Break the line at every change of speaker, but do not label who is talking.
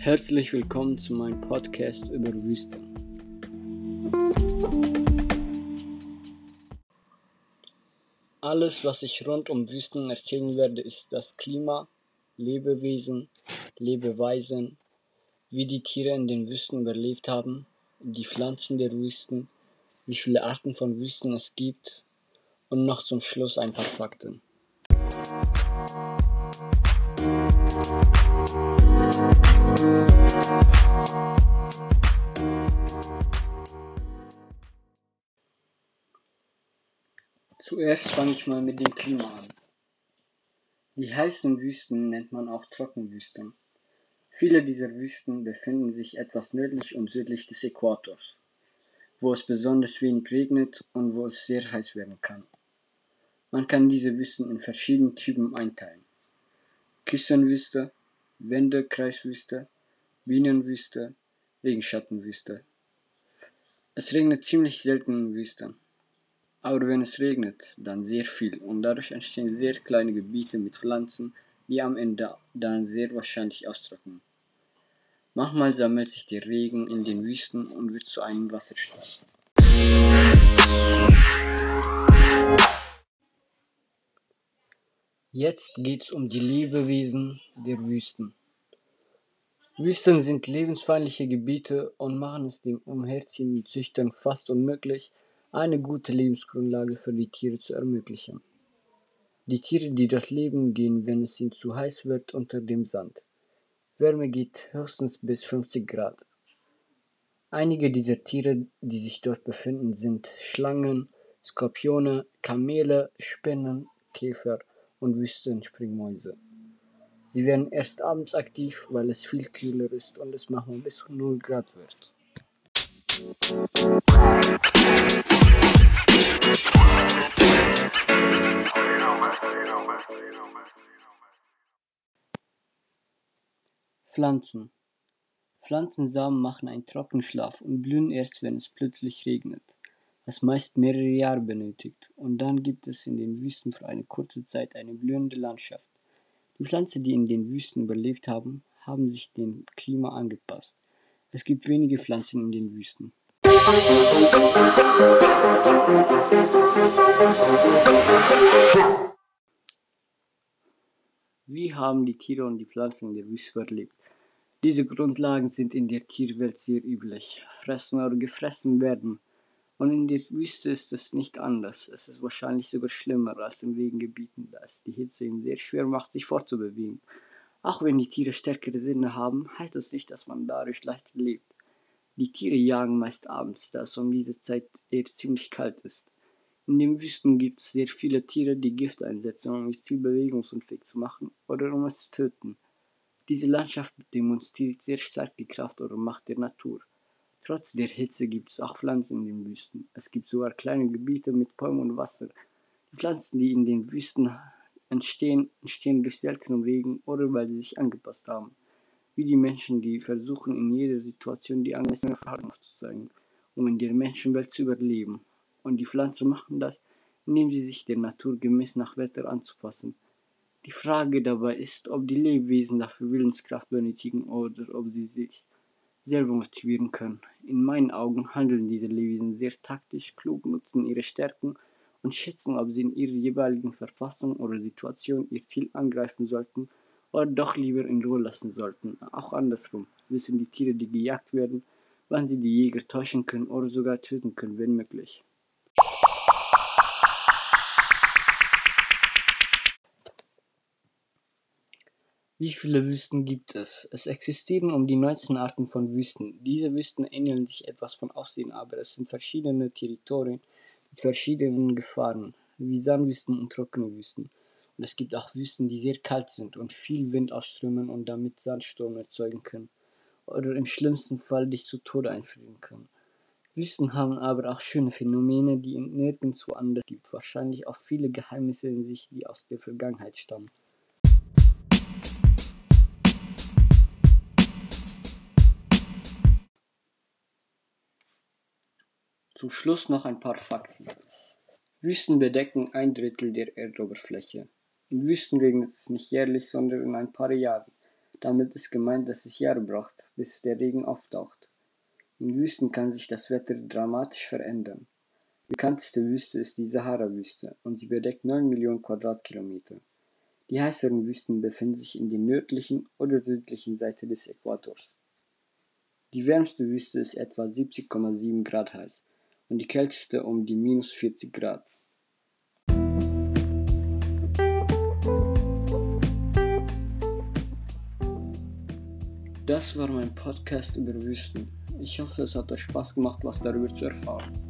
Herzlich willkommen zu meinem Podcast über Wüsten. Alles, was ich rund um Wüsten erzählen werde, ist das Klima, Lebewesen, Lebeweisen, wie die Tiere in den Wüsten überlebt haben, die Pflanzen der Wüsten, wie viele Arten von Wüsten es gibt und noch zum Schluss ein paar Fakten. Zuerst fange ich mal mit dem Klima an. Die heißen Wüsten nennt man auch Trockenwüsten. Viele dieser Wüsten befinden sich etwas nördlich und südlich des Äquators, wo es besonders wenig regnet und wo es sehr heiß werden kann. Man kann diese Wüsten in verschiedene Typen einteilen. Küstenwüste, Wendekreiswüste, Bienenwüste, Regenschattenwüste. Es regnet ziemlich selten in Wüsten. Aber wenn es regnet, dann sehr viel und dadurch entstehen sehr kleine Gebiete mit Pflanzen, die am Ende dann sehr wahrscheinlich austrocknen. Manchmal sammelt sich der Regen in den Wüsten und wird zu einem Wasserstrahl. Jetzt geht's um die Lebewesen der Wüsten. Wüsten sind lebensfeindliche Gebiete und machen es dem umherziehenden Züchtern fast unmöglich, eine gute Lebensgrundlage für die Tiere zu ermöglichen. Die Tiere, die dort leben, gehen, wenn es ihnen zu heiß wird, unter dem Sand. Wärme geht höchstens bis 50 Grad. Einige dieser Tiere, die sich dort befinden, sind Schlangen, Skorpione, Kamele, Spinnen, Käfer und Wüstenspringmäuse. Sie werden erst abends aktiv, weil es viel kühler ist und es manchmal bis 0 Grad wird. Pflanzen Pflanzensamen machen einen Trockenschlaf und blühen erst, wenn es plötzlich regnet, was meist mehrere Jahre benötigt, und dann gibt es in den Wüsten für eine kurze Zeit eine blühende Landschaft. Die Pflanzen, die in den Wüsten überlebt haben, haben sich dem Klima angepasst. Es gibt wenige Pflanzen in den Wüsten. Wie haben die Tiere und die Pflanzen in der Wüste überlebt? Diese Grundlagen sind in der Tierwelt sehr üblich. Fressen oder gefressen werden. Und in der Wüste ist es nicht anders. Es ist wahrscheinlich sogar schlimmer als in Regengebieten, da es die Hitze ihnen sehr schwer macht, sich fortzubewegen. Auch wenn die Tiere stärkere Sinne haben, heißt das nicht, dass man dadurch leichter lebt. Die Tiere jagen meist abends, da es um diese Zeit eher ziemlich kalt ist. In den Wüsten gibt es sehr viele Tiere, die Gift einsetzen, um ihr Ziel bewegungsunfähig zu machen oder um es zu töten. Diese Landschaft demonstriert sehr stark die Kraft oder Macht der Natur. Trotz der Hitze gibt es auch Pflanzen in den Wüsten. Es gibt sogar kleine Gebiete mit Bäumen und Wasser. Die Pflanzen, die in den Wüsten entstehen, entstehen durch seltenen Regen oder weil sie sich angepasst haben wie die Menschen, die versuchen, in jeder Situation die angemessene Verhalten aufzuzeigen, um in der Menschenwelt zu überleben. Und die Pflanzen machen das, indem sie sich der Natur gemäß nach Wetter anzupassen. Die Frage dabei ist, ob die Lebewesen dafür Willenskraft benötigen oder ob sie sich selber motivieren können. In meinen Augen handeln diese Lebewesen sehr taktisch, klug, nutzen ihre Stärken und schätzen, ob sie in ihrer jeweiligen Verfassung oder Situation ihr Ziel angreifen sollten oder doch lieber in Ruhe lassen sollten. Auch andersrum wissen die Tiere, die gejagt werden, wann sie die Jäger täuschen können oder sogar töten können, wenn möglich. Wie viele Wüsten gibt es? Es existieren um die 19 Arten von Wüsten. Diese Wüsten ähneln sich etwas von Aussehen, aber es sind verschiedene Territorien mit verschiedenen Gefahren, wie Sandwüsten und trockene Wüsten. Und es gibt auch Wüsten, die sehr kalt sind und viel Wind ausströmen und damit Sandsturm erzeugen können. Oder im schlimmsten Fall dich zu Tode einfrieren können. Wüsten haben aber auch schöne Phänomene, die nirgendwo anders gibt. Wahrscheinlich auch viele Geheimnisse in sich, die aus der Vergangenheit stammen. Zum Schluss noch ein paar Fakten. Wüsten bedecken ein Drittel der Erdoberfläche. In Wüsten regnet es nicht jährlich, sondern in ein paar Jahren. Damit ist gemeint, dass es Jahre braucht, bis der Regen auftaucht. In Wüsten kann sich das Wetter dramatisch verändern. Bekannteste Wüste ist die Sahara-Wüste und sie bedeckt 9 Millionen Quadratkilometer. Die heißeren Wüsten befinden sich in der nördlichen oder südlichen Seite des Äquators. Die wärmste Wüste ist etwa 70,7 Grad heiß und die kälteste um die minus 40 Grad. Das war mein Podcast über Wüsten. Ich hoffe, es hat euch Spaß gemacht, was darüber zu erfahren.